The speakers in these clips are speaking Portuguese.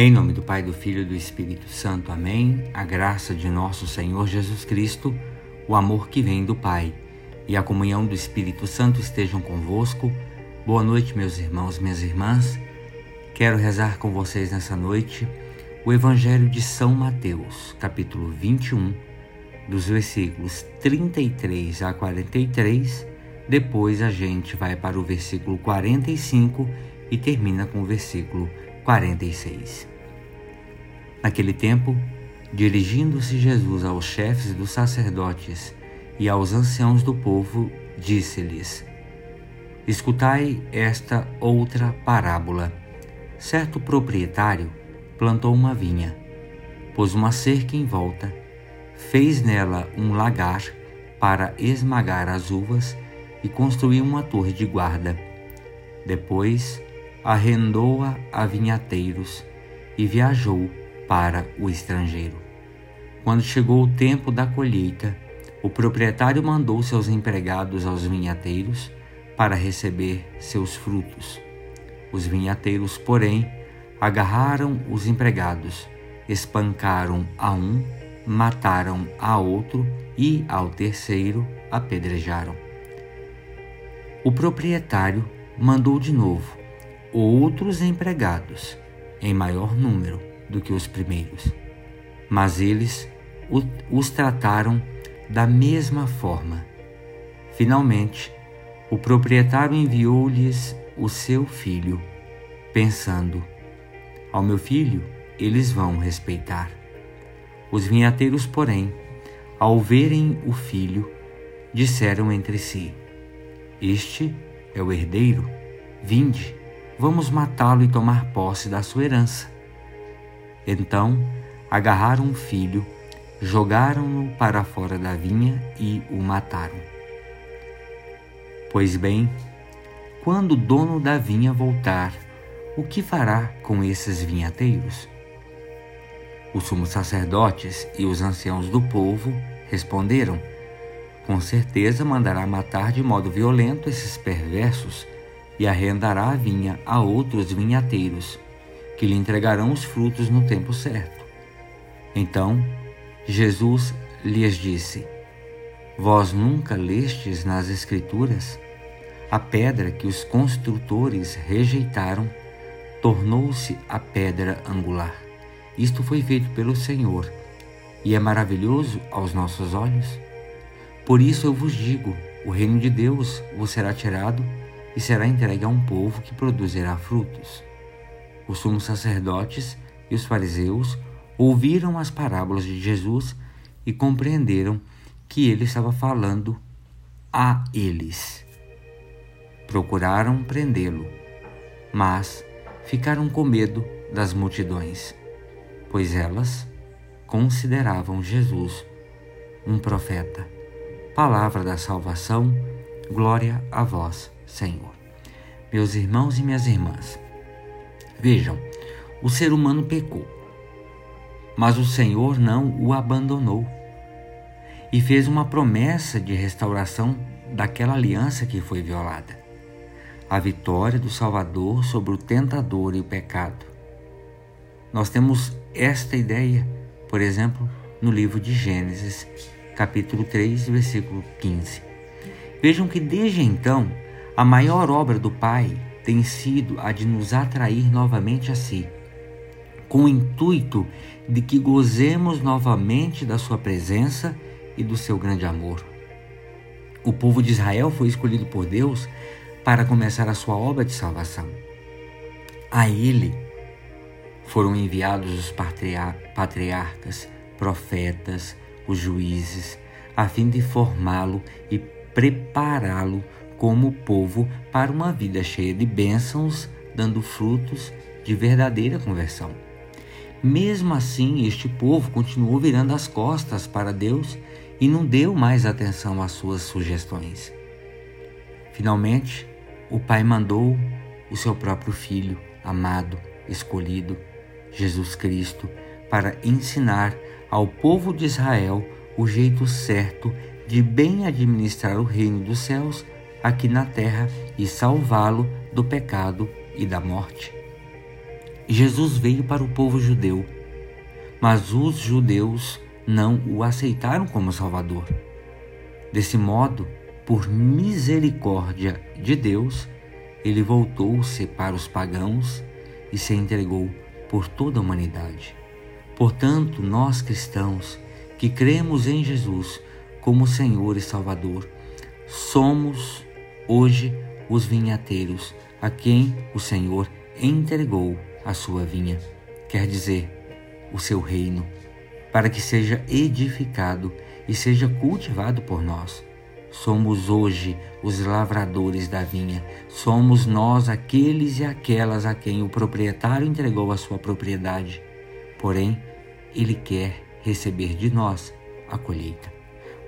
Em nome do Pai, do Filho e do Espírito Santo. Amém. A graça de nosso Senhor Jesus Cristo, o amor que vem do Pai e a comunhão do Espírito Santo estejam convosco. Boa noite, meus irmãos, minhas irmãs. Quero rezar com vocês nessa noite o Evangelho de São Mateus, capítulo 21, dos versículos 33 a 43. Depois a gente vai para o versículo 45 e termina com o versículo 46. Naquele tempo, dirigindo-se Jesus aos chefes dos sacerdotes e aos anciãos do povo, disse-lhes: Escutai esta outra parábola. Certo proprietário plantou uma vinha, pôs uma cerca em volta, fez nela um lagar para esmagar as uvas e construiu uma torre de guarda. Depois arrendou-a a vinhateiros e viajou para o estrangeiro. Quando chegou o tempo da colheita, o proprietário mandou seus empregados aos vinhateiros para receber seus frutos. Os vinhateiros, porém, agarraram os empregados, espancaram a um, mataram a outro e ao terceiro apedrejaram. O proprietário mandou de novo outros empregados, em maior número do que os primeiros, mas eles os trataram da mesma forma. Finalmente, o proprietário enviou-lhes o seu filho, pensando: Ao meu filho eles vão respeitar. Os vinhateiros, porém, ao verem o filho, disseram entre si: Este é o herdeiro, vinde, vamos matá-lo e tomar posse da sua herança. Então agarraram o filho jogaram-no para fora da vinha e o mataram. Pois bem, quando o dono da vinha voltar, o que fará com esses vinhateiros? Os sumos sacerdotes e os anciãos do povo responderam: Com certeza mandará matar de modo violento esses perversos e arrendará a vinha a outros vinhateiros, que lhe entregarão os frutos no tempo certo. Então Jesus lhes disse: Vós nunca lestes nas Escrituras? A pedra que os construtores rejeitaram tornou-se a pedra angular. Isto foi feito pelo Senhor e é maravilhoso aos nossos olhos. Por isso eu vos digo: o reino de Deus vos será tirado e será entregue a um povo que produzirá frutos. Os sumos sacerdotes e os fariseus ouviram as parábolas de Jesus e compreenderam que ele estava falando a eles. Procuraram prendê-lo, mas ficaram com medo das multidões, pois elas consideravam Jesus um profeta. Palavra da salvação, glória a vós, Senhor. Meus irmãos e minhas irmãs, vejam, o ser humano pecou mas o Senhor não o abandonou e fez uma promessa de restauração daquela aliança que foi violada. A vitória do Salvador sobre o tentador e o pecado. Nós temos esta ideia, por exemplo, no livro de Gênesis, capítulo 3, versículo 15. Vejam que desde então, a maior obra do Pai tem sido a de nos atrair novamente a si com o intuito de que gozemos novamente da Sua presença e do seu grande amor. O povo de Israel foi escolhido por Deus para começar a sua obra de salvação. A Ele foram enviados os patriarcas, profetas, os juízes, a fim de formá-lo e prepará-lo como povo para uma vida cheia de bênçãos, dando frutos de verdadeira conversão. Mesmo assim, este povo continuou virando as costas para Deus e não deu mais atenção às suas sugestões. Finalmente, o Pai mandou o seu próprio Filho, amado, escolhido, Jesus Cristo, para ensinar ao povo de Israel o jeito certo de bem administrar o reino dos céus aqui na terra e salvá-lo do pecado e da morte. Jesus veio para o povo judeu, mas os judeus não o aceitaram como Salvador. Desse modo, por misericórdia de Deus, ele voltou-se para os pagãos e se entregou por toda a humanidade. Portanto, nós cristãos que cremos em Jesus como Senhor e Salvador, somos hoje os vinhateiros a quem o Senhor entregou a sua vinha, quer dizer, o seu reino, para que seja edificado e seja cultivado por nós. Somos hoje os lavradores da vinha, somos nós aqueles e aquelas a quem o proprietário entregou a sua propriedade. Porém, ele quer receber de nós a colheita.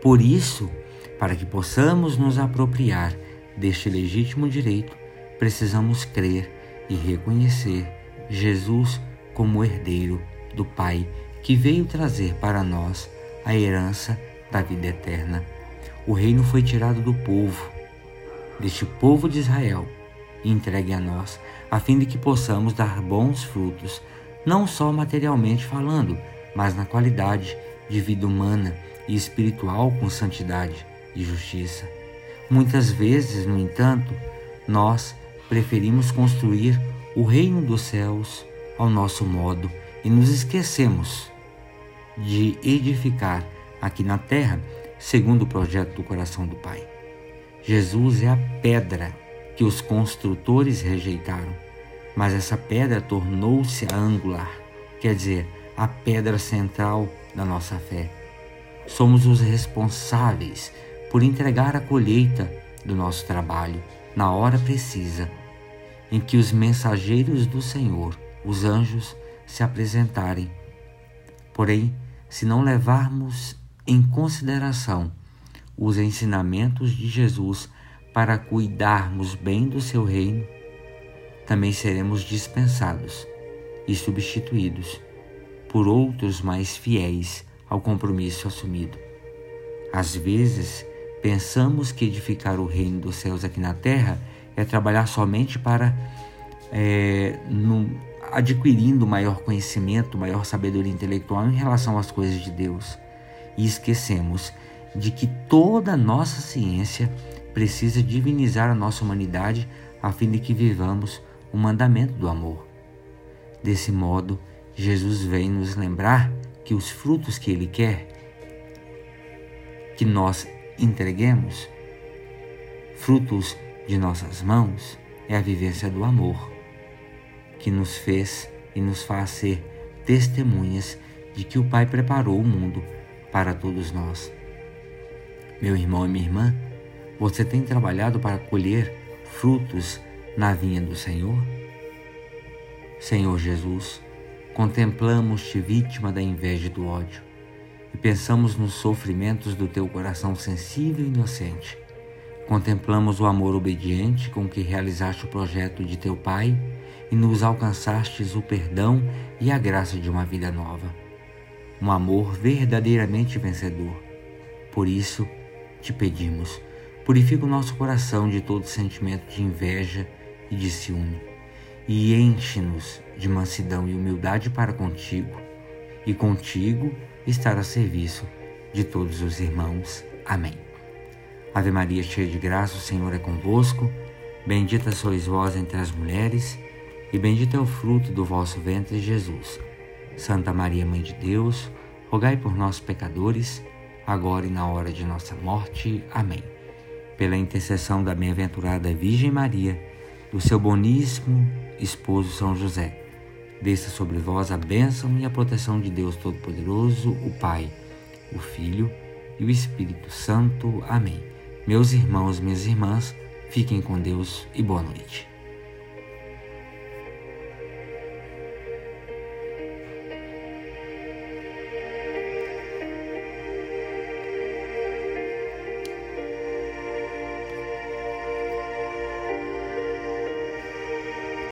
Por isso, para que possamos nos apropriar deste legítimo direito, precisamos crer e reconhecer Jesus como herdeiro do Pai que veio trazer para nós a herança da vida eterna. O reino foi tirado do povo, deste povo de Israel, e entregue a nós, a fim de que possamos dar bons frutos, não só materialmente falando, mas na qualidade de vida humana e espiritual com santidade e justiça. Muitas vezes, no entanto, nós preferimos construir o reino dos céus ao nosso modo e nos esquecemos de edificar aqui na terra segundo o projeto do coração do Pai. Jesus é a pedra que os construtores rejeitaram, mas essa pedra tornou-se a angular, quer dizer, a pedra central da nossa fé. Somos os responsáveis por entregar a colheita do nosso trabalho na hora precisa, em que os mensageiros do Senhor, os anjos, se apresentarem. Porém, se não levarmos em consideração os ensinamentos de Jesus para cuidarmos bem do seu reino, também seremos dispensados e substituídos por outros mais fiéis ao compromisso assumido. Às vezes, pensamos que edificar o reino dos céus aqui na terra é trabalhar somente para é, no, adquirindo maior conhecimento, maior sabedoria intelectual em relação às coisas de Deus. E esquecemos de que toda a nossa ciência precisa divinizar a nossa humanidade a fim de que vivamos o mandamento do amor. Desse modo, Jesus vem nos lembrar que os frutos que Ele quer que nós entreguemos, frutos de nossas mãos, é a vivência do amor, que nos fez e nos faz ser testemunhas de que o Pai preparou o mundo para todos nós. Meu irmão e minha irmã, você tem trabalhado para colher frutos na vinha do Senhor? Senhor Jesus, contemplamos-te vítima da inveja e do ódio, e pensamos nos sofrimentos do teu coração sensível e inocente. Contemplamos o amor obediente com que realizaste o projeto de teu Pai e nos alcançastes o perdão e a graça de uma vida nova. Um amor verdadeiramente vencedor. Por isso, te pedimos, purifica o nosso coração de todo sentimento de inveja e de ciúme e enche-nos de mansidão e humildade para contigo, e contigo estar a serviço de todos os irmãos. Amém. Ave Maria, cheia de graça, o Senhor é convosco. Bendita sois vós entre as mulheres, e bendito é o fruto do vosso ventre, Jesus. Santa Maria, Mãe de Deus, rogai por nós, pecadores, agora e na hora de nossa morte. Amém. Pela intercessão da bem-aventurada Virgem Maria, do seu boníssimo esposo São José. Desça sobre vós a bênção e a proteção de Deus Todo-Poderoso, o Pai, o Filho e o Espírito Santo. Amém. Meus irmãos, minhas irmãs, fiquem com Deus e boa noite.